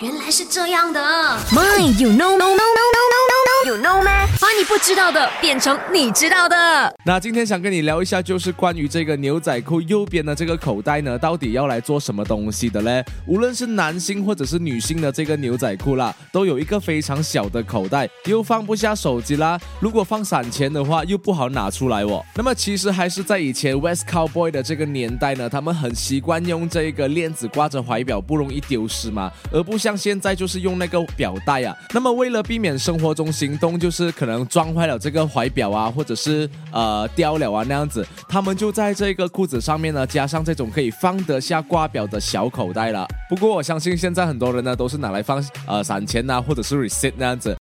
原来是这样的。My, you know, no, no, 不知道的变成你知道的。那今天想跟你聊一下，就是关于这个牛仔裤右边的这个口袋呢，到底要来做什么东西的嘞？无论是男性或者是女性的这个牛仔裤啦，都有一个非常小的口袋，又放不下手机啦。如果放散钱的话，又不好拿出来哦。那么其实还是在以前 West Cowboy 的这个年代呢，他们很习惯用这个链子挂着怀表，不容易丢失嘛，而不像现在就是用那个表带啊。那么为了避免生活中行动就是可能装撞坏了这个怀表啊，或者是呃掉了啊那样子，他们就在这个裤子上面呢加上这种可以放得下挂表的小口袋了。不过我相信现在很多人呢都是拿来放呃散钱呐，或者是 receipt 那样子。